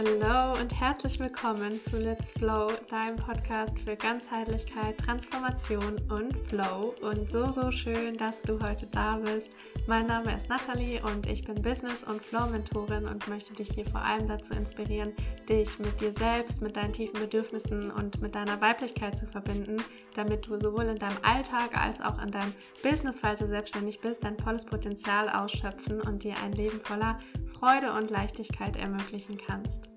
Hallo und herzlich willkommen zu Let's Flow, deinem Podcast für Ganzheitlichkeit, Transformation und Flow. Und so, so schön, dass du heute da bist. Mein Name ist Nathalie und ich bin Business- und Flow-Mentorin und möchte dich hier vor allem dazu inspirieren, dich mit dir selbst, mit deinen tiefen Bedürfnissen und mit deiner Weiblichkeit zu verbinden, damit du sowohl in deinem Alltag als auch in deinem Business, falls du selbstständig bist, dein volles Potenzial ausschöpfen und dir ein Leben voller Freude und Leichtigkeit ermöglichen kannst.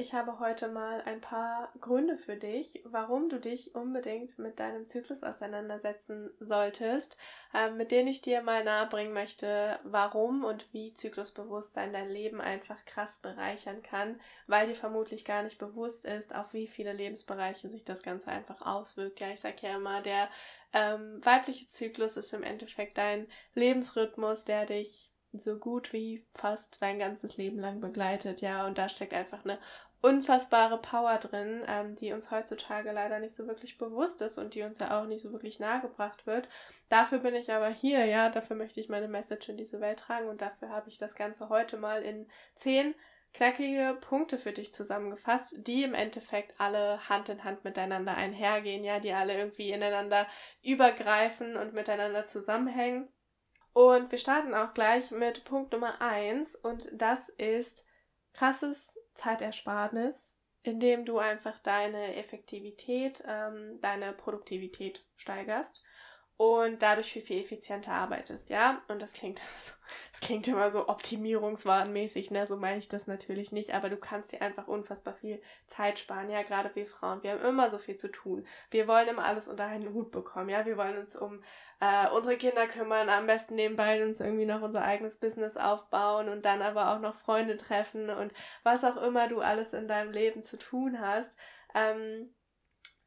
Ich habe heute mal ein paar Gründe für dich, warum du dich unbedingt mit deinem Zyklus auseinandersetzen solltest, äh, mit denen ich dir mal nahebringen möchte, warum und wie Zyklusbewusstsein dein Leben einfach krass bereichern kann, weil dir vermutlich gar nicht bewusst ist, auf wie viele Lebensbereiche sich das Ganze einfach auswirkt. Ja, ich sage ja immer, der ähm, weibliche Zyklus ist im Endeffekt dein Lebensrhythmus, der dich so gut wie fast dein ganzes Leben lang begleitet, ja, und da steckt einfach eine unfassbare Power drin, ähm, die uns heutzutage leider nicht so wirklich bewusst ist und die uns ja auch nicht so wirklich nahegebracht wird. Dafür bin ich aber hier, ja, dafür möchte ich meine Message in diese Welt tragen und dafür habe ich das Ganze heute mal in zehn knackige Punkte für dich zusammengefasst, die im Endeffekt alle Hand in Hand miteinander einhergehen, ja, die alle irgendwie ineinander übergreifen und miteinander zusammenhängen. Und wir starten auch gleich mit Punkt Nummer eins und das ist krasses Zeitersparnis, indem du einfach deine Effektivität, ähm, deine Produktivität steigerst und dadurch viel, viel effizienter arbeitest, ja? Und das klingt so, das klingt immer so optimierungswahnmäßig, ne? So meine ich das natürlich nicht, aber du kannst dir einfach unfassbar viel Zeit sparen, ja? Gerade wir Frauen, wir haben immer so viel zu tun. Wir wollen immer alles unter einen Hut bekommen, ja? Wir wollen uns um äh, unsere Kinder kümmern, am besten nebenbei uns irgendwie noch unser eigenes Business aufbauen und dann aber auch noch Freunde treffen und was auch immer du alles in deinem Leben zu tun hast. Ähm,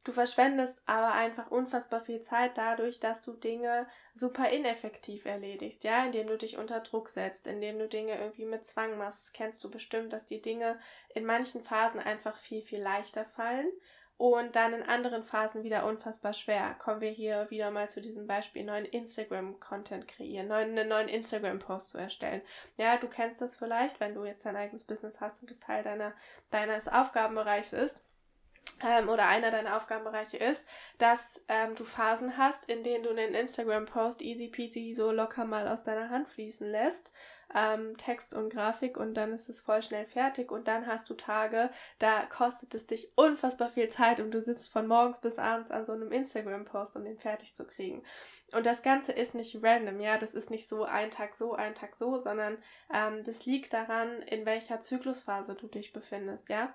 du verschwendest aber einfach unfassbar viel Zeit dadurch, dass du Dinge super ineffektiv erledigst, ja, indem du dich unter Druck setzt, indem du Dinge irgendwie mit Zwang machst. Das kennst du bestimmt, dass die Dinge in manchen Phasen einfach viel, viel leichter fallen und dann in anderen Phasen wieder unfassbar schwer. Kommen wir hier wieder mal zu diesem Beispiel, neuen Instagram-Content kreieren, neuen, einen neuen Instagram-Post zu erstellen. Ja, du kennst das vielleicht, wenn du jetzt dein eigenes Business hast und das Teil deiner, deines Aufgabenbereichs ist. Ähm, oder einer deiner Aufgabenbereiche ist, dass ähm, du Phasen hast, in denen du einen Instagram-Post easy peasy so locker mal aus deiner Hand fließen lässt ähm, Text und Grafik und dann ist es voll schnell fertig und dann hast du Tage, da kostet es dich unfassbar viel Zeit und du sitzt von morgens bis abends an so einem Instagram-Post, um den fertig zu kriegen. Und das Ganze ist nicht random, ja, das ist nicht so ein Tag so, ein Tag so, sondern ähm, das liegt daran, in welcher Zyklusphase du dich befindest, ja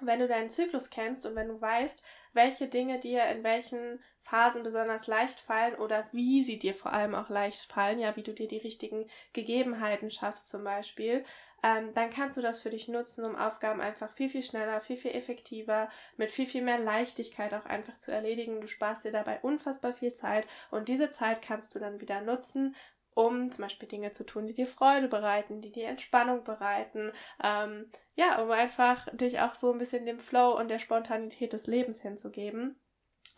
wenn du deinen Zyklus kennst und wenn du weißt, welche Dinge dir in welchen Phasen besonders leicht fallen oder wie sie dir vor allem auch leicht fallen, ja, wie du dir die richtigen Gegebenheiten schaffst zum Beispiel, ähm, dann kannst du das für dich nutzen, um Aufgaben einfach viel, viel schneller, viel, viel effektiver, mit viel, viel mehr Leichtigkeit auch einfach zu erledigen. Du sparst dir dabei unfassbar viel Zeit und diese Zeit kannst du dann wieder nutzen, um zum Beispiel Dinge zu tun, die dir Freude bereiten, die dir Entspannung bereiten. Ähm, ja, um einfach dich auch so ein bisschen dem Flow und der Spontanität des Lebens hinzugeben.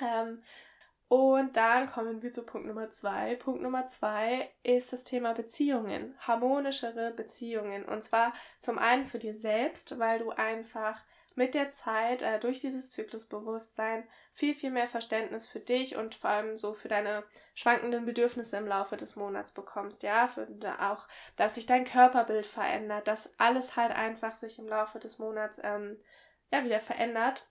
Ähm, und dann kommen wir zu Punkt Nummer zwei. Punkt Nummer zwei ist das Thema Beziehungen, harmonischere Beziehungen. Und zwar zum einen zu dir selbst, weil du einfach mit der Zeit äh, durch dieses Zyklusbewusstsein viel, viel mehr Verständnis für dich und vor allem so für deine schwankenden Bedürfnisse im Laufe des Monats bekommst, ja, für auch, dass sich dein Körperbild verändert, dass alles halt einfach sich im Laufe des Monats ähm, ja wieder verändert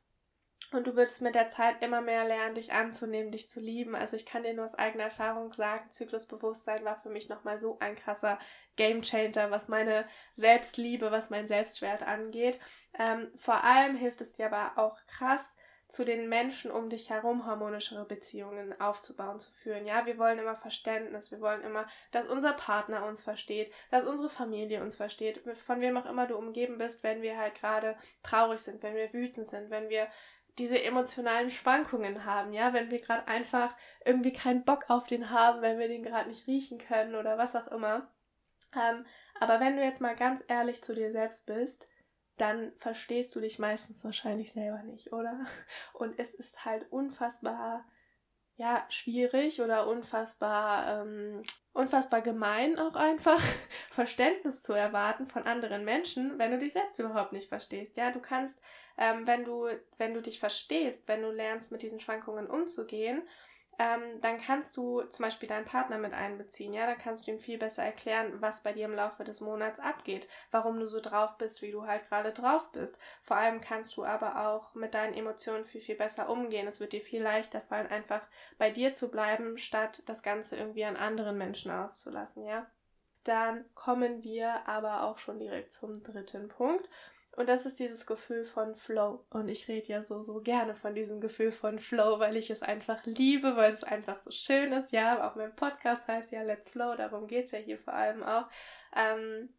und du wirst mit der Zeit immer mehr lernen, dich anzunehmen, dich zu lieben. Also ich kann dir nur aus eigener Erfahrung sagen, Zyklusbewusstsein war für mich nochmal so ein krasser Gamechanger, was meine Selbstliebe, was mein Selbstwert angeht. Ähm, vor allem hilft es dir aber auch krass, zu den Menschen um dich herum harmonischere Beziehungen aufzubauen, zu führen. Ja, wir wollen immer Verständnis, wir wollen immer, dass unser Partner uns versteht, dass unsere Familie uns versteht, von wem auch immer du umgeben bist, wenn wir halt gerade traurig sind, wenn wir wütend sind, wenn wir diese emotionalen Schwankungen haben, ja, wenn wir gerade einfach irgendwie keinen Bock auf den haben, wenn wir den gerade nicht riechen können oder was auch immer. Ähm, aber wenn du jetzt mal ganz ehrlich zu dir selbst bist, dann verstehst du dich meistens wahrscheinlich selber nicht, oder? Und es ist halt unfassbar ja, schwierig oder unfassbar, ähm, unfassbar gemein auch einfach, Verständnis zu erwarten von anderen Menschen, wenn du dich selbst überhaupt nicht verstehst. Ja, du kannst, ähm, wenn du, wenn du dich verstehst, wenn du lernst, mit diesen Schwankungen umzugehen, ähm, dann kannst du zum Beispiel deinen Partner mit einbeziehen. Ja, dann kannst du ihm viel besser erklären, was bei dir im Laufe des Monats abgeht, warum du so drauf bist, wie du halt gerade drauf bist. Vor allem kannst du aber auch mit deinen Emotionen viel, viel besser umgehen. Es wird dir viel leichter fallen, einfach bei dir zu bleiben, statt das Ganze irgendwie an anderen Menschen auszulassen. Ja. Dann kommen wir aber auch schon direkt zum dritten Punkt. Und das ist dieses Gefühl von Flow. Und ich rede ja so, so gerne von diesem Gefühl von Flow, weil ich es einfach liebe, weil es einfach so schön ist. Ja, auch mein Podcast heißt ja Let's Flow, darum geht es ja hier vor allem auch. Ähm,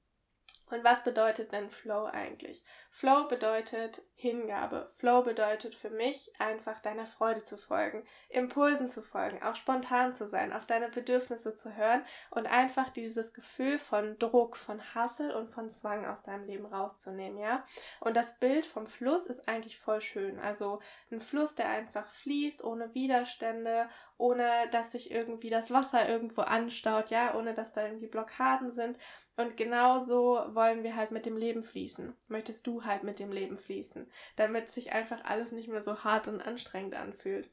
und was bedeutet denn Flow eigentlich? Flow bedeutet Hingabe. Flow bedeutet für mich einfach deiner Freude zu folgen, Impulsen zu folgen, auch spontan zu sein, auf deine Bedürfnisse zu hören und einfach dieses Gefühl von Druck, von Hassel und von Zwang aus deinem Leben rauszunehmen, ja? Und das Bild vom Fluss ist eigentlich voll schön. Also ein Fluss, der einfach fließt, ohne Widerstände, ohne dass sich irgendwie das Wasser irgendwo anstaut, ja, ohne dass da irgendwie Blockaden sind. Und genauso wollen wir halt mit dem Leben fließen. Möchtest du halt mit dem Leben fließen, damit sich einfach alles nicht mehr so hart und anstrengend anfühlt.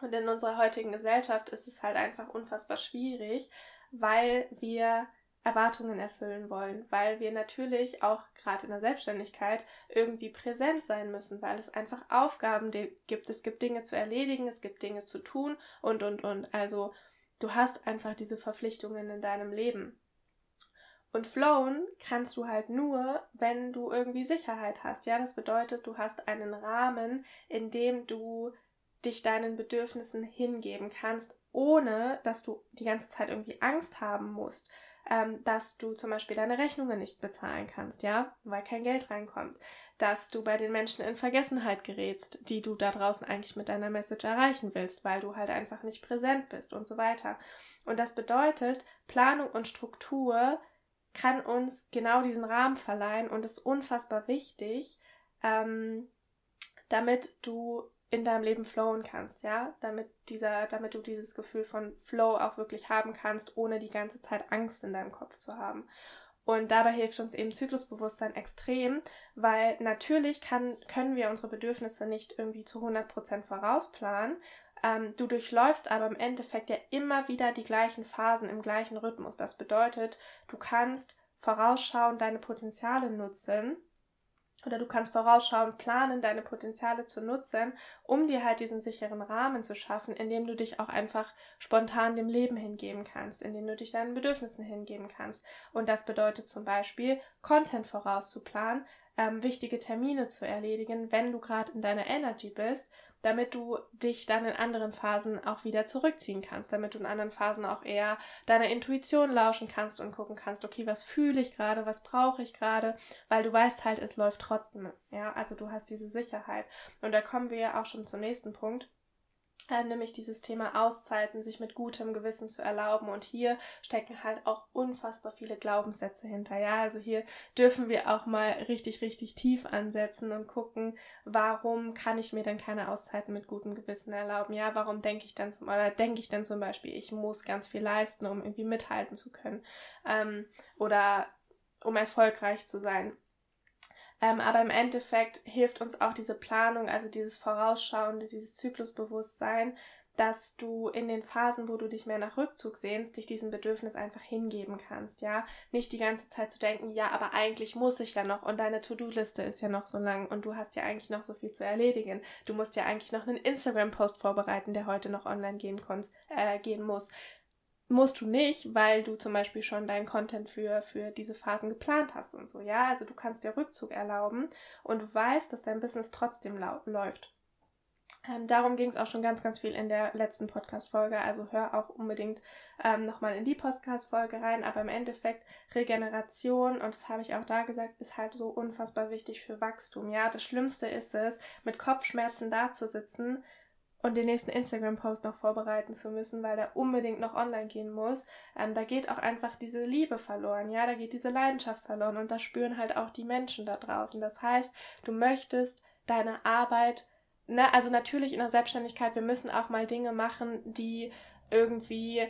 Und in unserer heutigen Gesellschaft ist es halt einfach unfassbar schwierig, weil wir Erwartungen erfüllen wollen, weil wir natürlich auch gerade in der Selbstständigkeit irgendwie präsent sein müssen, weil es einfach Aufgaben gibt, es gibt Dinge zu erledigen, es gibt Dinge zu tun und und und. Also du hast einfach diese Verpflichtungen in deinem Leben. Und flowen kannst du halt nur, wenn du irgendwie Sicherheit hast. Ja, das bedeutet, du hast einen Rahmen, in dem du dich deinen Bedürfnissen hingeben kannst, ohne dass du die ganze Zeit irgendwie Angst haben musst, ähm, dass du zum Beispiel deine Rechnungen nicht bezahlen kannst, ja, weil kein Geld reinkommt, dass du bei den Menschen in Vergessenheit gerätst, die du da draußen eigentlich mit deiner Message erreichen willst, weil du halt einfach nicht präsent bist und so weiter. Und das bedeutet, Planung und Struktur kann uns genau diesen Rahmen verleihen und ist unfassbar wichtig, ähm, damit du in deinem Leben flowen kannst, ja, damit dieser, damit du dieses Gefühl von Flow auch wirklich haben kannst, ohne die ganze Zeit Angst in deinem Kopf zu haben. Und dabei hilft uns eben Zyklusbewusstsein extrem, weil natürlich kann, können wir unsere Bedürfnisse nicht irgendwie zu 100% vorausplanen, ähm, du durchläufst aber im Endeffekt ja immer wieder die gleichen Phasen im gleichen Rhythmus. Das bedeutet, du kannst vorausschauend deine Potenziale nutzen oder du kannst vorausschauend planen, deine Potenziale zu nutzen, um dir halt diesen sicheren Rahmen zu schaffen, in dem du dich auch einfach spontan dem Leben hingeben kannst, in dem du dich deinen Bedürfnissen hingeben kannst. Und das bedeutet zum Beispiel, Content vorauszuplanen, ähm, wichtige Termine zu erledigen, wenn du gerade in deiner Energy bist damit du dich dann in anderen Phasen auch wieder zurückziehen kannst, damit du in anderen Phasen auch eher deiner Intuition lauschen kannst und gucken kannst, okay, was fühle ich gerade, was brauche ich gerade, weil du weißt halt, es läuft trotzdem, ja, also du hast diese Sicherheit. Und da kommen wir ja auch schon zum nächsten Punkt äh, nämlich dieses Thema Auszeiten, sich mit gutem Gewissen zu erlauben. Und hier stecken halt auch unfassbar viele Glaubenssätze hinter. Ja, also hier dürfen wir auch mal richtig, richtig tief ansetzen und gucken, warum kann ich mir denn keine Auszeiten mit gutem Gewissen erlauben? Ja, warum denke ich dann zum, oder denke ich dann zum Beispiel, ich muss ganz viel leisten, um irgendwie mithalten zu können? Ähm, oder um erfolgreich zu sein. Ähm, aber im Endeffekt hilft uns auch diese Planung, also dieses Vorausschauende, dieses Zyklusbewusstsein, dass du in den Phasen, wo du dich mehr nach Rückzug sehnst, dich diesem Bedürfnis einfach hingeben kannst, ja? Nicht die ganze Zeit zu denken, ja, aber eigentlich muss ich ja noch und deine To-Do-Liste ist ja noch so lang und du hast ja eigentlich noch so viel zu erledigen. Du musst ja eigentlich noch einen Instagram-Post vorbereiten, der heute noch online gehen, äh, gehen muss musst du nicht, weil du zum Beispiel schon deinen Content für, für diese Phasen geplant hast und so, ja. Also du kannst dir Rückzug erlauben und du weißt, dass dein Business trotzdem läuft. Ähm, darum ging es auch schon ganz, ganz viel in der letzten Podcast-Folge. Also hör auch unbedingt ähm, nochmal in die Podcast-Folge rein. Aber im Endeffekt Regeneration, und das habe ich auch da gesagt, ist halt so unfassbar wichtig für Wachstum. Ja, das Schlimmste ist es, mit Kopfschmerzen dazusitzen, und den nächsten Instagram-Post noch vorbereiten zu müssen, weil der unbedingt noch online gehen muss. Ähm, da geht auch einfach diese Liebe verloren, ja, da geht diese Leidenschaft verloren und das spüren halt auch die Menschen da draußen. Das heißt, du möchtest deine Arbeit ne, also natürlich in der Selbstständigkeit, wir müssen auch mal Dinge machen, die irgendwie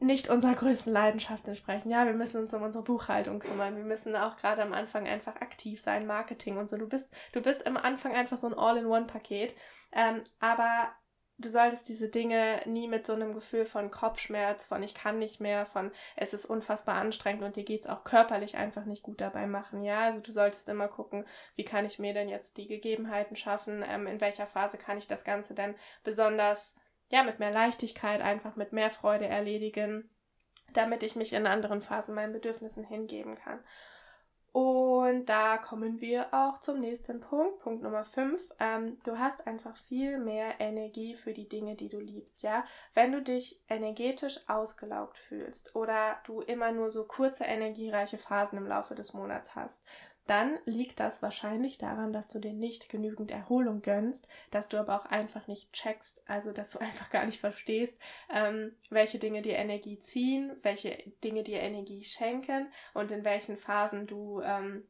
nicht unserer größten Leidenschaft entsprechen. Ja, wir müssen uns um unsere Buchhaltung kümmern. Wir müssen auch gerade am Anfang einfach aktiv sein, Marketing und so. Du bist, du bist am Anfang einfach so ein All-in-One-Paket. Ähm, aber du solltest diese Dinge nie mit so einem Gefühl von Kopfschmerz, von ich kann nicht mehr, von es ist unfassbar anstrengend und dir geht's auch körperlich einfach nicht gut dabei machen. Ja, also du solltest immer gucken, wie kann ich mir denn jetzt die Gegebenheiten schaffen, ähm, in welcher Phase kann ich das Ganze denn besonders ja, mit mehr Leichtigkeit, einfach mit mehr Freude erledigen, damit ich mich in anderen Phasen meinen Bedürfnissen hingeben kann. Und da kommen wir auch zum nächsten Punkt, Punkt Nummer 5. Ähm, du hast einfach viel mehr Energie für die Dinge, die du liebst, ja. Wenn du dich energetisch ausgelaugt fühlst oder du immer nur so kurze energiereiche Phasen im Laufe des Monats hast, dann liegt das wahrscheinlich daran, dass du dir nicht genügend Erholung gönnst, dass du aber auch einfach nicht checkst, also dass du einfach gar nicht verstehst, ähm, welche Dinge dir Energie ziehen, welche Dinge dir Energie schenken und in welchen Phasen du ähm,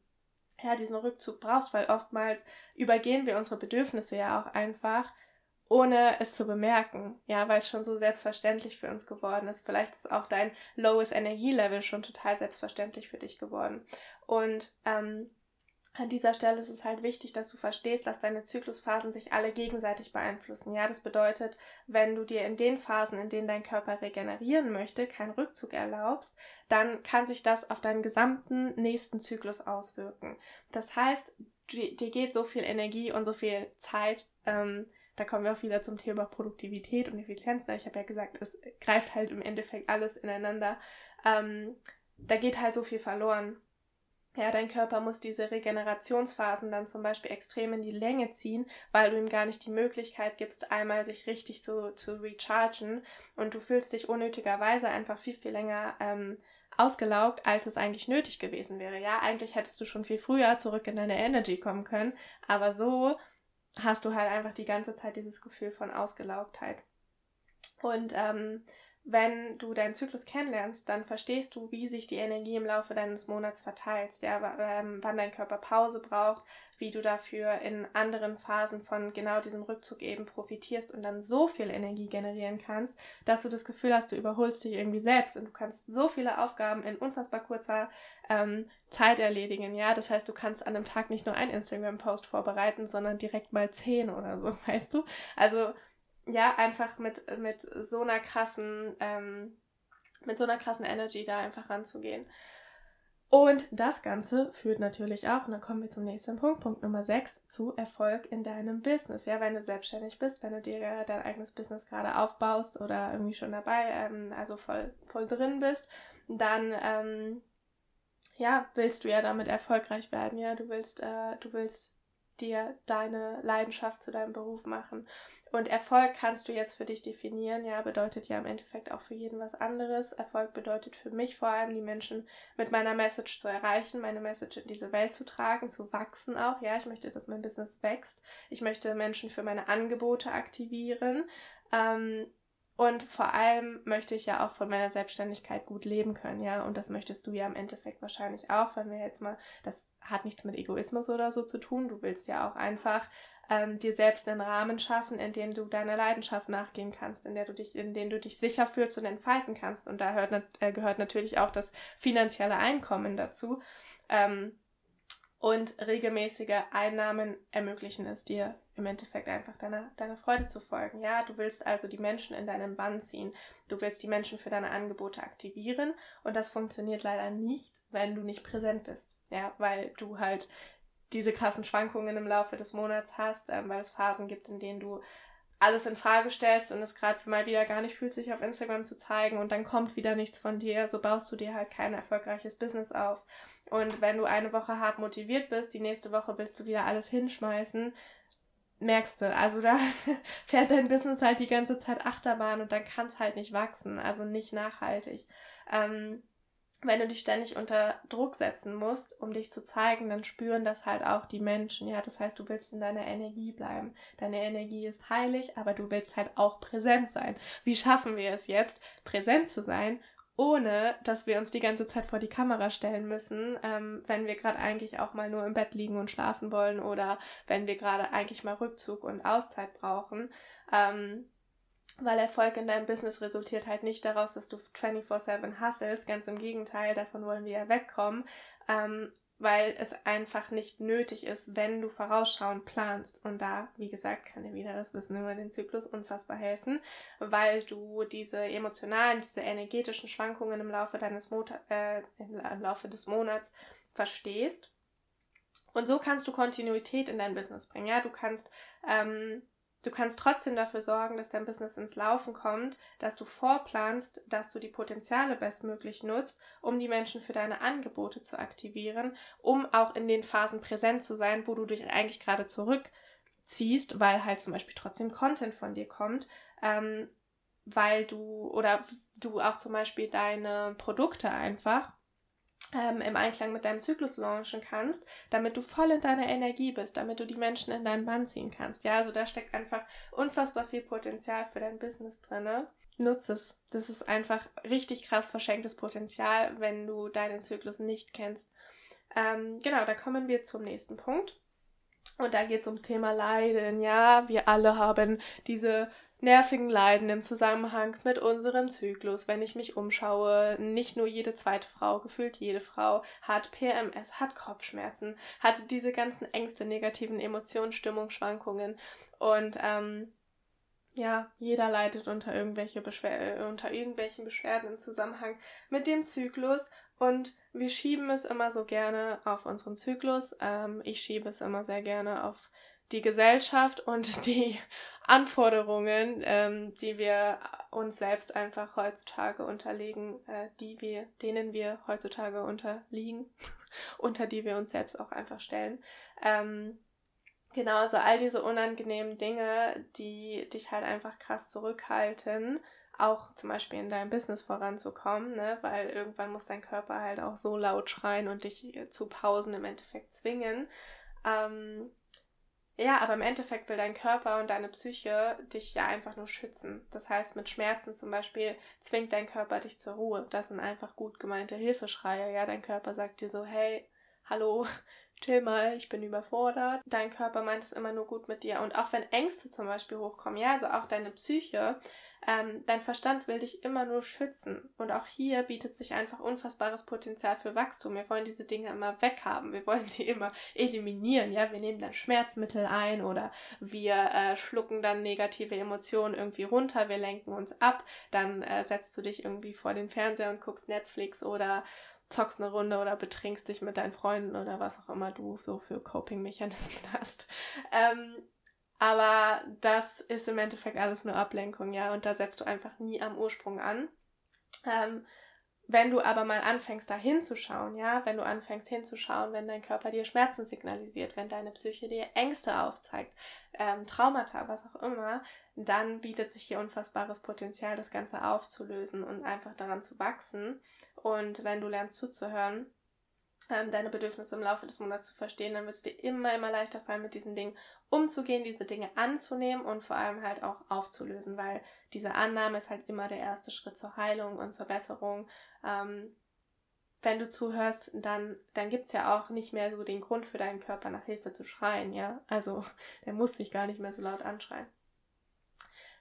ja diesen Rückzug brauchst, weil oftmals übergehen wir unsere Bedürfnisse ja auch einfach ohne es zu bemerken, ja, weil es schon so selbstverständlich für uns geworden ist. Vielleicht ist auch dein lowest Energielevel schon total selbstverständlich für dich geworden. Und ähm, an dieser Stelle ist es halt wichtig, dass du verstehst, dass deine Zyklusphasen sich alle gegenseitig beeinflussen. Ja, das bedeutet, wenn du dir in den Phasen, in denen dein Körper regenerieren möchte, keinen Rückzug erlaubst, dann kann sich das auf deinen gesamten nächsten Zyklus auswirken. Das heißt, dir geht so viel Energie und so viel Zeit ähm, da kommen wir auch wieder zum Thema Produktivität und Effizienz. Ich habe ja gesagt, es greift halt im Endeffekt alles ineinander. Ähm, da geht halt so viel verloren. Ja, dein Körper muss diese Regenerationsphasen dann zum Beispiel extrem in die Länge ziehen, weil du ihm gar nicht die Möglichkeit gibst, einmal sich richtig zu, zu rechargen und du fühlst dich unnötigerweise einfach viel, viel länger ähm, ausgelaugt, als es eigentlich nötig gewesen wäre. Ja, eigentlich hättest du schon viel früher zurück in deine Energy kommen können, aber so hast du halt einfach die ganze Zeit dieses Gefühl von Ausgelaugtheit. Und ähm, wenn du deinen Zyklus kennenlernst, dann verstehst du, wie sich die Energie im Laufe deines Monats verteilt, ja, ähm, wann dein Körper Pause braucht, wie du dafür in anderen Phasen von genau diesem Rückzug eben profitierst und dann so viel Energie generieren kannst, dass du das Gefühl hast, du überholst dich irgendwie selbst und du kannst so viele Aufgaben in unfassbar kurzer ähm, Zeit erledigen, ja. Das heißt, du kannst an einem Tag nicht nur einen Instagram-Post vorbereiten, sondern direkt mal zehn oder so, weißt du? Also ja, einfach mit, mit so einer krassen, ähm, mit so einer krassen Energy da einfach ranzugehen. Und das Ganze führt natürlich auch, und dann kommen wir zum nächsten Punkt, Punkt Nummer 6, zu Erfolg in deinem Business. Ja, wenn du selbstständig bist, wenn du dir dein eigenes Business gerade aufbaust oder irgendwie schon dabei, ähm, also voll, voll drin bist, dann, ähm, ja, willst du ja damit erfolgreich werden. Ja, du willst, äh, du willst dir deine Leidenschaft zu deinem Beruf machen. Und Erfolg kannst du jetzt für dich definieren, ja, bedeutet ja im Endeffekt auch für jeden was anderes. Erfolg bedeutet für mich vor allem, die Menschen mit meiner Message zu erreichen, meine Message in diese Welt zu tragen, zu wachsen auch. Ja, ich möchte, dass mein Business wächst. Ich möchte Menschen für meine Angebote aktivieren. Ähm, und vor allem möchte ich ja auch von meiner Selbstständigkeit gut leben können, ja. Und das möchtest du ja im Endeffekt wahrscheinlich auch, wenn wir jetzt mal, das hat nichts mit Egoismus oder so zu tun. Du willst ja auch einfach ähm, dir selbst einen Rahmen schaffen, in dem du deiner Leidenschaft nachgehen kannst, in der du dich, in dem du dich sicher fühlst und entfalten kannst. Und da hört, äh, gehört natürlich auch das finanzielle Einkommen dazu. Ähm, und regelmäßige Einnahmen ermöglichen es dir im Endeffekt einfach deiner, deiner Freude zu folgen. Ja, du willst also die Menschen in deinen Bann ziehen. Du willst die Menschen für deine Angebote aktivieren und das funktioniert leider nicht, wenn du nicht präsent bist. Ja, weil du halt diese krassen Schwankungen im Laufe des Monats hast, ähm, weil es Phasen gibt, in denen du alles in Frage stellst und es gerade mal wieder gar nicht fühlt, sich auf Instagram zu zeigen und dann kommt wieder nichts von dir, so baust du dir halt kein erfolgreiches Business auf. Und wenn du eine Woche hart motiviert bist, die nächste Woche willst du wieder alles hinschmeißen, merkst du, also da fährt dein Business halt die ganze Zeit Achterbahn und dann kann es halt nicht wachsen, also nicht nachhaltig. Ähm, wenn du dich ständig unter Druck setzen musst, um dich zu zeigen, dann spüren das halt auch die Menschen. Ja, das heißt, du willst in deiner Energie bleiben. Deine Energie ist heilig, aber du willst halt auch präsent sein. Wie schaffen wir es jetzt, präsent zu sein ohne dass wir uns die ganze Zeit vor die Kamera stellen müssen, ähm, wenn wir gerade eigentlich auch mal nur im Bett liegen und schlafen wollen oder wenn wir gerade eigentlich mal Rückzug und Auszeit brauchen. Ähm, weil Erfolg in deinem Business resultiert halt nicht daraus, dass du 24-7 hustlest, ganz im Gegenteil, davon wollen wir ja wegkommen. Ähm, weil es einfach nicht nötig ist, wenn du vorausschauend planst. Und da, wie gesagt, kann dir wieder das Wissen über den Zyklus unfassbar helfen, weil du diese emotionalen, diese energetischen Schwankungen im Laufe deines Mot äh, im Laufe des Monats verstehst. Und so kannst du Kontinuität in dein Business bringen. Ja, du kannst ähm, Du kannst trotzdem dafür sorgen, dass dein Business ins Laufen kommt, dass du vorplanst, dass du die Potenziale bestmöglich nutzt, um die Menschen für deine Angebote zu aktivieren, um auch in den Phasen präsent zu sein, wo du dich eigentlich gerade zurückziehst, weil halt zum Beispiel trotzdem Content von dir kommt, ähm, weil du oder du auch zum Beispiel deine Produkte einfach ähm, im Einklang mit deinem Zyklus launchen kannst, damit du voll in deiner Energie bist, damit du die Menschen in deinen Bann ziehen kannst. Ja, also da steckt einfach unfassbar viel Potenzial für dein Business drin. Nutze es. Das ist einfach richtig krass verschenktes Potenzial, wenn du deinen Zyklus nicht kennst. Ähm, genau, da kommen wir zum nächsten Punkt. Und da geht es ums Thema Leiden. Ja, wir alle haben diese nervigen Leiden im Zusammenhang mit unserem Zyklus, wenn ich mich umschaue. Nicht nur jede zweite Frau, gefühlt jede Frau hat PMS, hat Kopfschmerzen, hat diese ganzen Ängste, negativen Emotionen, Stimmungsschwankungen und ähm, ja, jeder leidet unter, irgendwelche Beschwer unter irgendwelchen Beschwerden im Zusammenhang mit dem Zyklus und wir schieben es immer so gerne auf unseren Zyklus. Ähm, ich schiebe es immer sehr gerne auf die Gesellschaft und die Anforderungen, ähm, die wir uns selbst einfach heutzutage unterlegen, äh, die wir, denen wir heutzutage unterliegen, unter die wir uns selbst auch einfach stellen. Ähm, genau, also all diese unangenehmen Dinge, die dich halt einfach krass zurückhalten, auch zum Beispiel in deinem Business voranzukommen, ne? weil irgendwann muss dein Körper halt auch so laut schreien und dich zu Pausen im Endeffekt zwingen. Ähm, ja, aber im Endeffekt will dein Körper und deine Psyche dich ja einfach nur schützen. Das heißt, mit Schmerzen zum Beispiel zwingt dein Körper dich zur Ruhe. Das sind einfach gut gemeinte Hilfeschreie. Ja, dein Körper sagt dir so, hey, hallo, chill mal, ich bin überfordert. Dein Körper meint es immer nur gut mit dir. Und auch wenn Ängste zum Beispiel hochkommen, ja, also auch deine Psyche ähm, dein Verstand will dich immer nur schützen. Und auch hier bietet sich einfach unfassbares Potenzial für Wachstum. Wir wollen diese Dinge immer weghaben. Wir wollen sie immer eliminieren. Ja, wir nehmen dann Schmerzmittel ein oder wir äh, schlucken dann negative Emotionen irgendwie runter. Wir lenken uns ab. Dann äh, setzt du dich irgendwie vor den Fernseher und guckst Netflix oder zockst eine Runde oder betrinkst dich mit deinen Freunden oder was auch immer du so für Coping-Mechanismen hast. Ähm, aber das ist im Endeffekt alles nur Ablenkung, ja, und da setzt du einfach nie am Ursprung an. Ähm, wenn du aber mal anfängst, da hinzuschauen, ja, wenn du anfängst hinzuschauen, wenn dein Körper dir Schmerzen signalisiert, wenn deine Psyche dir Ängste aufzeigt, ähm, Traumata, was auch immer, dann bietet sich hier unfassbares Potenzial, das Ganze aufzulösen und einfach daran zu wachsen. Und wenn du lernst zuzuhören, ähm, deine Bedürfnisse im Laufe des Monats zu verstehen, dann wird es dir immer, immer leichter fallen, mit diesen Dingen umzugehen, diese Dinge anzunehmen und vor allem halt auch aufzulösen, weil diese Annahme ist halt immer der erste Schritt zur Heilung und zur Besserung. Ähm, wenn du zuhörst, dann, dann gibt es ja auch nicht mehr so den Grund für deinen Körper nach Hilfe zu schreien, ja. Also der muss sich gar nicht mehr so laut anschreien.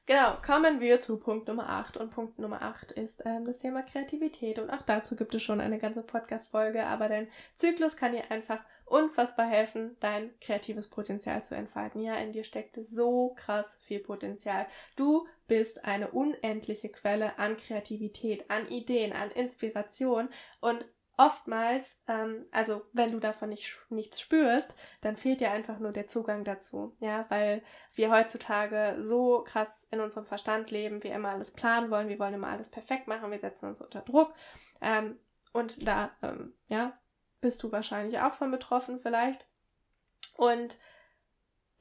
Genau, kommen wir zu Punkt Nummer 8. Und Punkt Nummer 8 ist ähm, das Thema Kreativität. Und auch dazu gibt es schon eine ganze Podcast-Folge, aber dein Zyklus kann dir einfach unfassbar helfen, dein kreatives Potenzial zu entfalten. Ja, in dir steckt so krass viel Potenzial. Du bist eine unendliche Quelle an Kreativität, an Ideen, an Inspiration und oftmals, ähm, also wenn du davon nicht, nichts spürst, dann fehlt dir einfach nur der Zugang dazu. Ja, weil wir heutzutage so krass in unserem Verstand leben, wir immer alles planen wollen, wir wollen immer alles perfekt machen, wir setzen uns unter Druck. Ähm, und da, ähm, ja, bist du wahrscheinlich auch von betroffen vielleicht. Und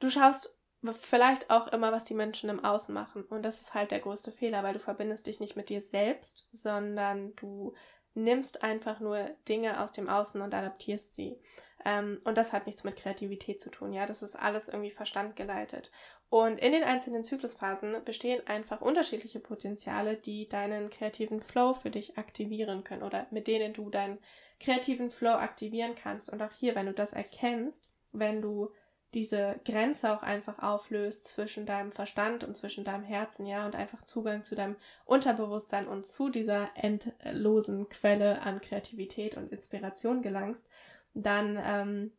du schaust vielleicht auch immer, was die Menschen im Außen machen. Und das ist halt der größte Fehler, weil du verbindest dich nicht mit dir selbst, sondern du nimmst einfach nur Dinge aus dem Außen und adaptierst sie. Ähm, und das hat nichts mit Kreativität zu tun, ja. Das ist alles irgendwie Verstand geleitet. Und in den einzelnen Zyklusphasen bestehen einfach unterschiedliche Potenziale, die deinen kreativen Flow für dich aktivieren können oder mit denen du deinen kreativen Flow aktivieren kannst. Und auch hier, wenn du das erkennst, wenn du diese Grenze auch einfach auflöst zwischen deinem Verstand und zwischen deinem Herzen, ja, und einfach Zugang zu deinem Unterbewusstsein und zu dieser endlosen Quelle an Kreativität und Inspiration gelangst, dann ähm,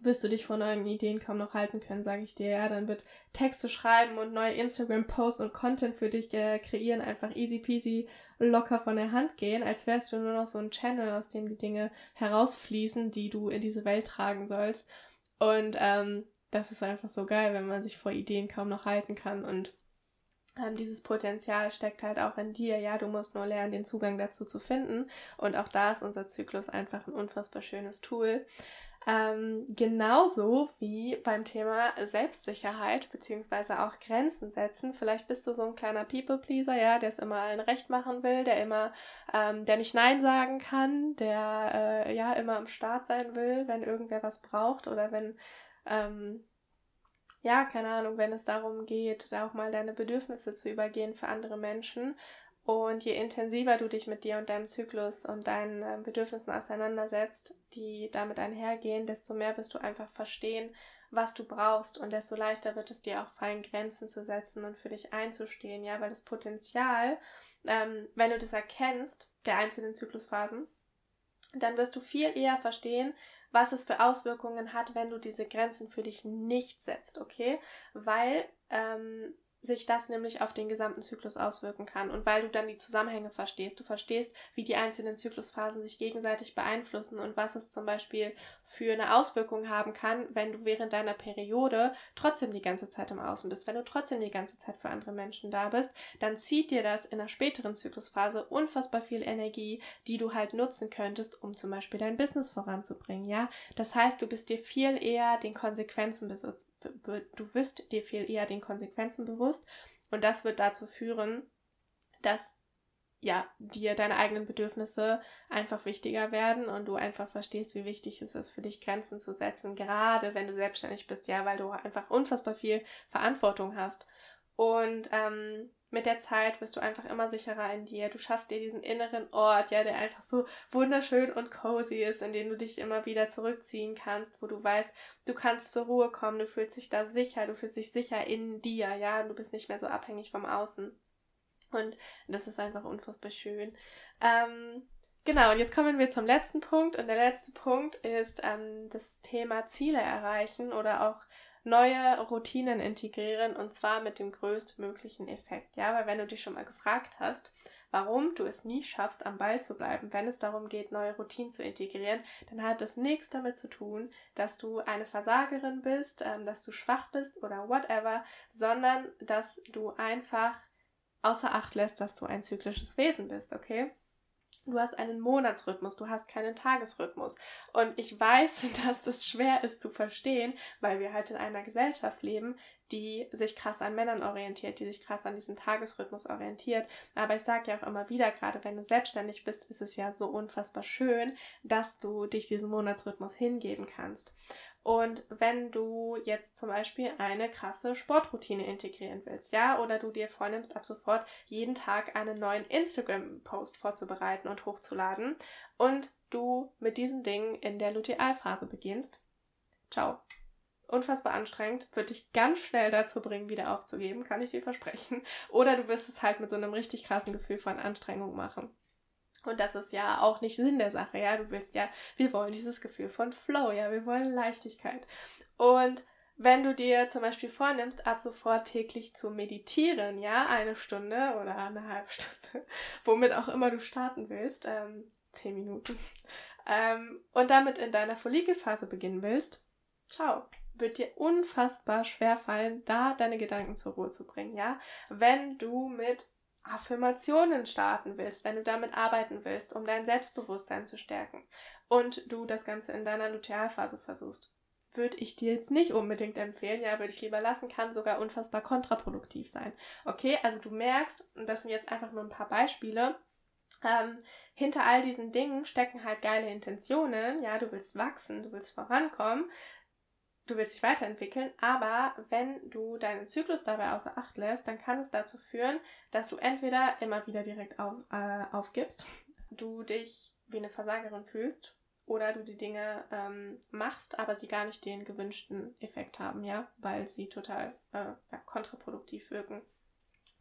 wirst du dich vor neuen Ideen kaum noch halten können, sage ich dir. Ja, dann wird Texte schreiben und neue Instagram-Posts und Content für dich äh, kreieren einfach easy peasy locker von der Hand gehen, als wärst du nur noch so ein Channel, aus dem die Dinge herausfließen, die du in diese Welt tragen sollst. Und ähm, das ist einfach so geil, wenn man sich vor Ideen kaum noch halten kann und ähm, dieses Potenzial steckt halt auch in dir. Ja, du musst nur lernen, den Zugang dazu zu finden. Und auch da ist unser Zyklus einfach ein unfassbar schönes Tool. Ähm, genauso wie beim Thema Selbstsicherheit beziehungsweise auch Grenzen setzen. Vielleicht bist du so ein kleiner People-Pleaser, ja, der es immer allen recht machen will, der immer, ähm, der nicht Nein sagen kann, der äh, ja immer am Start sein will, wenn irgendwer was braucht oder wenn, ähm, ja, keine Ahnung, wenn es darum geht, da auch mal deine Bedürfnisse zu übergehen für andere Menschen. Und je intensiver du dich mit dir und deinem Zyklus und deinen äh, Bedürfnissen auseinandersetzt, die damit einhergehen, desto mehr wirst du einfach verstehen, was du brauchst und desto leichter wird es dir auch fallen, Grenzen zu setzen und für dich einzustehen, ja, weil das Potenzial, ähm, wenn du das erkennst, der einzelnen Zyklusphasen, dann wirst du viel eher verstehen, was es für Auswirkungen hat, wenn du diese Grenzen für dich nicht setzt, okay? Weil ähm, sich das nämlich auf den gesamten Zyklus auswirken kann. Und weil du dann die Zusammenhänge verstehst, du verstehst, wie die einzelnen Zyklusphasen sich gegenseitig beeinflussen und was es zum Beispiel für eine Auswirkung haben kann, wenn du während deiner Periode trotzdem die ganze Zeit im Außen bist, wenn du trotzdem die ganze Zeit für andere Menschen da bist, dann zieht dir das in einer späteren Zyklusphase unfassbar viel Energie, die du halt nutzen könntest, um zum Beispiel dein Business voranzubringen, ja. Das heißt, du bist dir viel eher den Konsequenzen du wirst dir viel eher den Konsequenzen bewusst und das wird dazu führen, dass ja, dir deine eigenen Bedürfnisse einfach wichtiger werden und du einfach verstehst, wie wichtig es ist für dich Grenzen zu setzen, gerade wenn du selbstständig bist, ja, weil du einfach unfassbar viel Verantwortung hast. Und ähm, mit der Zeit wirst du einfach immer sicherer in dir. Du schaffst dir diesen inneren Ort, ja, der einfach so wunderschön und cozy ist, in den du dich immer wieder zurückziehen kannst, wo du weißt, du kannst zur Ruhe kommen, du fühlst dich da sicher, du fühlst dich sicher in dir, ja, du bist nicht mehr so abhängig vom Außen. Und das ist einfach unfassbar schön. Ähm, genau, und jetzt kommen wir zum letzten Punkt. Und der letzte Punkt ist ähm, das Thema Ziele erreichen oder auch neue Routinen integrieren und zwar mit dem größtmöglichen Effekt. Ja, weil wenn du dich schon mal gefragt hast, warum du es nie schaffst, am Ball zu bleiben, wenn es darum geht, neue Routinen zu integrieren, dann hat das nichts damit zu tun, dass du eine Versagerin bist, ähm, dass du schwach bist oder whatever, sondern dass du einfach außer Acht lässt, dass du ein zyklisches Wesen bist, okay? Du hast einen Monatsrhythmus, du hast keinen Tagesrhythmus. Und ich weiß, dass das schwer ist zu verstehen, weil wir halt in einer Gesellschaft leben, die sich krass an Männern orientiert, die sich krass an diesem Tagesrhythmus orientiert. Aber ich sage ja auch immer wieder, gerade wenn du selbstständig bist, ist es ja so unfassbar schön, dass du dich diesem Monatsrhythmus hingeben kannst. Und wenn du jetzt zum Beispiel eine krasse Sportroutine integrieren willst, ja, oder du dir vornimmst, ab sofort jeden Tag einen neuen Instagram-Post vorzubereiten und hochzuladen und du mit diesen Dingen in der Lutealphase beginnst, ciao. Unfassbar anstrengend, wird dich ganz schnell dazu bringen, wieder aufzugeben, kann ich dir versprechen. Oder du wirst es halt mit so einem richtig krassen Gefühl von Anstrengung machen. Und das ist ja auch nicht Sinn der Sache, ja. Du willst ja, wir wollen dieses Gefühl von Flow, ja, wir wollen Leichtigkeit. Und wenn du dir zum Beispiel vornimmst, ab sofort täglich zu meditieren, ja, eine Stunde oder eine halbe Stunde, womit auch immer du starten willst, ähm, zehn Minuten, ähm, und damit in deiner Follikelphase beginnen willst, ciao, wird dir unfassbar schwer fallen, da deine Gedanken zur Ruhe zu bringen, ja. Wenn du mit Affirmationen starten willst, wenn du damit arbeiten willst, um dein Selbstbewusstsein zu stärken und du das Ganze in deiner Lutealphase versuchst, würde ich dir jetzt nicht unbedingt empfehlen, ja, würde ich lieber lassen, kann sogar unfassbar kontraproduktiv sein. Okay, also du merkst, und das sind jetzt einfach nur ein paar Beispiele, ähm, hinter all diesen Dingen stecken halt geile Intentionen, ja, du willst wachsen, du willst vorankommen, du willst dich weiterentwickeln, aber wenn du deinen Zyklus dabei außer Acht lässt, dann kann es dazu führen, dass du entweder immer wieder direkt auf, äh, aufgibst, du dich wie eine Versagerin fühlst oder du die Dinge ähm, machst, aber sie gar nicht den gewünschten Effekt haben, ja, weil sie total äh, ja, kontraproduktiv wirken.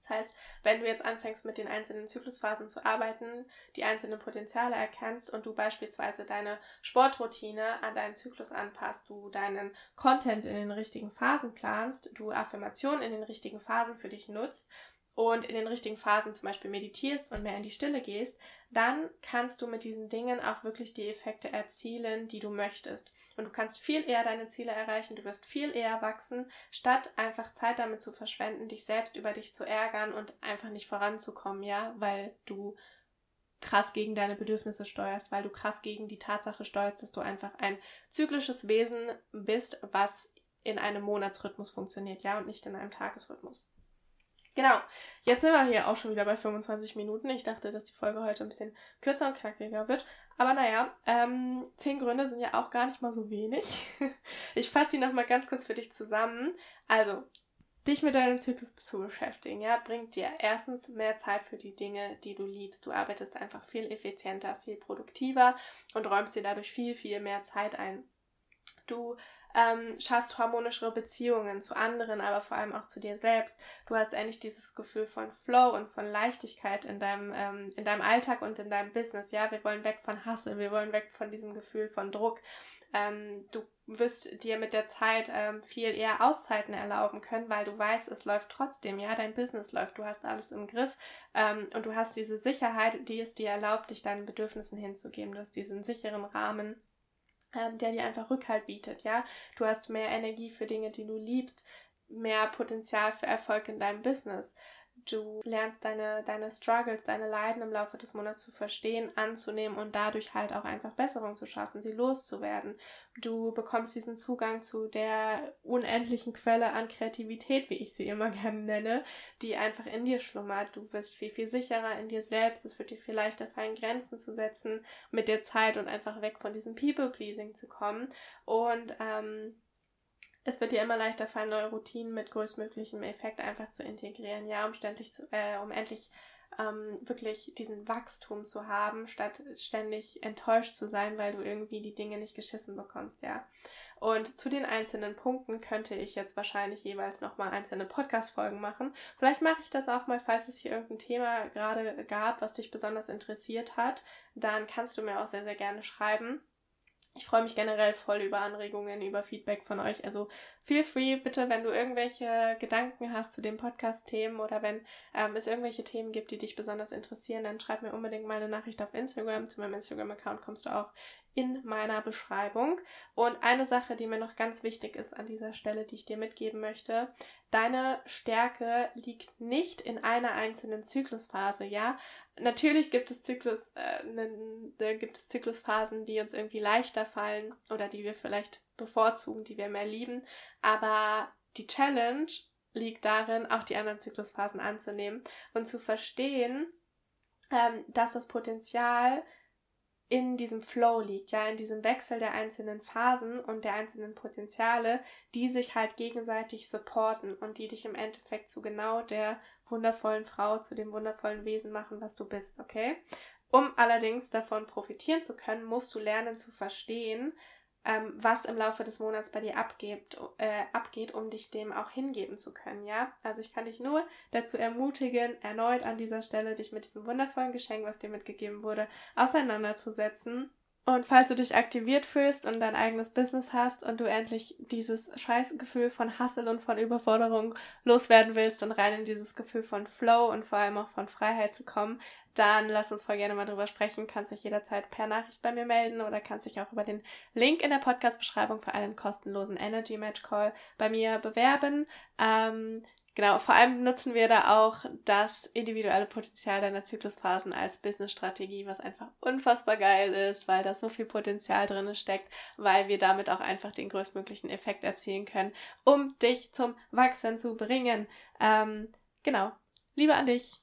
Das heißt, wenn du jetzt anfängst mit den einzelnen Zyklusphasen zu arbeiten, die einzelnen Potenziale erkennst und du beispielsweise deine Sportroutine an deinen Zyklus anpasst, du deinen Content in den richtigen Phasen planst, du Affirmationen in den richtigen Phasen für dich nutzt und in den richtigen Phasen zum Beispiel meditierst und mehr in die Stille gehst, dann kannst du mit diesen Dingen auch wirklich die Effekte erzielen, die du möchtest. Und du kannst viel eher deine Ziele erreichen, du wirst viel eher wachsen, statt einfach Zeit damit zu verschwenden, dich selbst über dich zu ärgern und einfach nicht voranzukommen, ja, weil du krass gegen deine Bedürfnisse steuerst, weil du krass gegen die Tatsache steuerst, dass du einfach ein zyklisches Wesen bist, was in einem Monatsrhythmus funktioniert, ja, und nicht in einem Tagesrhythmus. Genau. Jetzt sind wir hier auch schon wieder bei 25 Minuten. Ich dachte, dass die Folge heute ein bisschen kürzer und knackiger wird. Aber naja, ähm, zehn Gründe sind ja auch gar nicht mal so wenig. ich fasse sie nochmal ganz kurz für dich zusammen. Also, dich mit deinem Zyklus zu beschäftigen, ja, bringt dir erstens mehr Zeit für die Dinge, die du liebst. Du arbeitest einfach viel effizienter, viel produktiver und räumst dir dadurch viel, viel mehr Zeit ein. Du ähm, schaffst harmonischere Beziehungen zu anderen, aber vor allem auch zu dir selbst. Du hast endlich dieses Gefühl von Flow und von Leichtigkeit in deinem, ähm, in deinem Alltag und in deinem Business. Ja, wir wollen weg von Hassel, wir wollen weg von diesem Gefühl von Druck. Ähm, du wirst dir mit der Zeit ähm, viel eher Auszeiten erlauben können, weil du weißt, es läuft trotzdem, ja, dein Business läuft, du hast alles im Griff ähm, und du hast diese Sicherheit, die es dir erlaubt, dich deinen Bedürfnissen hinzugeben. Du hast diesen sicheren Rahmen ähm, der dir einfach Rückhalt bietet, ja. Du hast mehr Energie für Dinge, die du liebst, mehr Potenzial für Erfolg in deinem Business. Du lernst deine, deine Struggles, deine Leiden im Laufe des Monats zu verstehen, anzunehmen und dadurch halt auch einfach Besserung zu schaffen, sie loszuwerden. Du bekommst diesen Zugang zu der unendlichen Quelle an Kreativität, wie ich sie immer gerne nenne, die einfach in dir schlummert. Du wirst viel, viel sicherer in dir selbst. Es wird dir viel leichter fallen, Grenzen zu setzen mit der Zeit und einfach weg von diesem People-Pleasing zu kommen. Und ähm, es wird dir immer leichter fallen, neue Routinen mit größtmöglichem Effekt einfach zu integrieren, ja, um, ständig zu, äh, um endlich ähm, wirklich diesen Wachstum zu haben, statt ständig enttäuscht zu sein, weil du irgendwie die Dinge nicht geschissen bekommst, ja. Und zu den einzelnen Punkten könnte ich jetzt wahrscheinlich jeweils nochmal einzelne Podcast-Folgen machen. Vielleicht mache ich das auch mal, falls es hier irgendein Thema gerade gab, was dich besonders interessiert hat. Dann kannst du mir auch sehr, sehr gerne schreiben. Ich freue mich generell voll über Anregungen, über Feedback von euch. Also feel free, bitte, wenn du irgendwelche Gedanken hast zu den Podcast-Themen oder wenn ähm, es irgendwelche Themen gibt, die dich besonders interessieren, dann schreib mir unbedingt mal eine Nachricht auf Instagram. Zu meinem Instagram-Account kommst du auch in meiner Beschreibung. Und eine Sache, die mir noch ganz wichtig ist an dieser Stelle, die ich dir mitgeben möchte, deine Stärke liegt nicht in einer einzelnen Zyklusphase, ja. Natürlich gibt es Zyklus, äh, ne, gibt es Zyklusphasen, die uns irgendwie leichter fallen oder die wir vielleicht bevorzugen, die wir mehr lieben. Aber die Challenge liegt darin, auch die anderen Zyklusphasen anzunehmen und zu verstehen, ähm, dass das Potenzial in diesem Flow liegt, ja, in diesem Wechsel der einzelnen Phasen und der einzelnen Potenziale, die sich halt gegenseitig supporten und die dich im Endeffekt zu genau der wundervollen Frau, zu dem wundervollen Wesen machen, was du bist, okay? Um allerdings davon profitieren zu können, musst du lernen zu verstehen, ähm, was im Laufe des Monats bei dir abgeht, äh, abgeht, um dich dem auch hingeben zu können, ja? Also ich kann dich nur dazu ermutigen, erneut an dieser Stelle dich mit diesem wundervollen Geschenk, was dir mitgegeben wurde, auseinanderzusetzen und falls du dich aktiviert fühlst und dein eigenes Business hast und du endlich dieses Scheißgefühl von Hustle und von Überforderung loswerden willst und rein in dieses Gefühl von Flow und vor allem auch von Freiheit zu kommen, dann lass uns voll gerne mal drüber sprechen. Kannst dich jederzeit per Nachricht bei mir melden oder kannst dich auch über den Link in der Podcast-Beschreibung für einen kostenlosen Energy Match Call bei mir bewerben. Ähm, Genau, vor allem nutzen wir da auch das individuelle Potenzial deiner Zyklusphasen als Business-Strategie, was einfach unfassbar geil ist, weil da so viel Potenzial drin steckt, weil wir damit auch einfach den größtmöglichen Effekt erzielen können, um dich zum Wachsen zu bringen. Ähm, genau, Liebe an dich.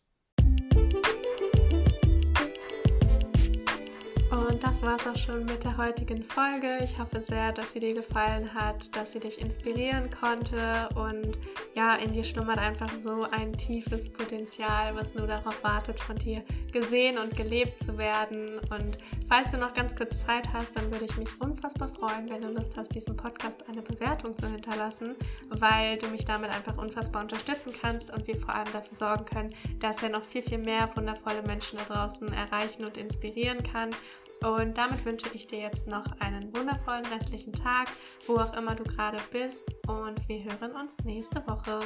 Das war es auch schon mit der heutigen Folge. Ich hoffe sehr, dass sie dir gefallen hat, dass sie dich inspirieren konnte und ja, in dir schlummert einfach so ein tiefes Potenzial, was nur darauf wartet, von dir gesehen und gelebt zu werden. Und falls du noch ganz kurz Zeit hast, dann würde ich mich unfassbar freuen, wenn du Lust hast, diesem Podcast eine Bewertung zu hinterlassen, weil du mich damit einfach unfassbar unterstützen kannst und wir vor allem dafür sorgen können, dass er noch viel, viel mehr wundervolle Menschen da draußen erreichen und inspirieren kann. Und damit wünsche ich dir jetzt noch einen wundervollen restlichen Tag, wo auch immer du gerade bist. Und wir hören uns nächste Woche.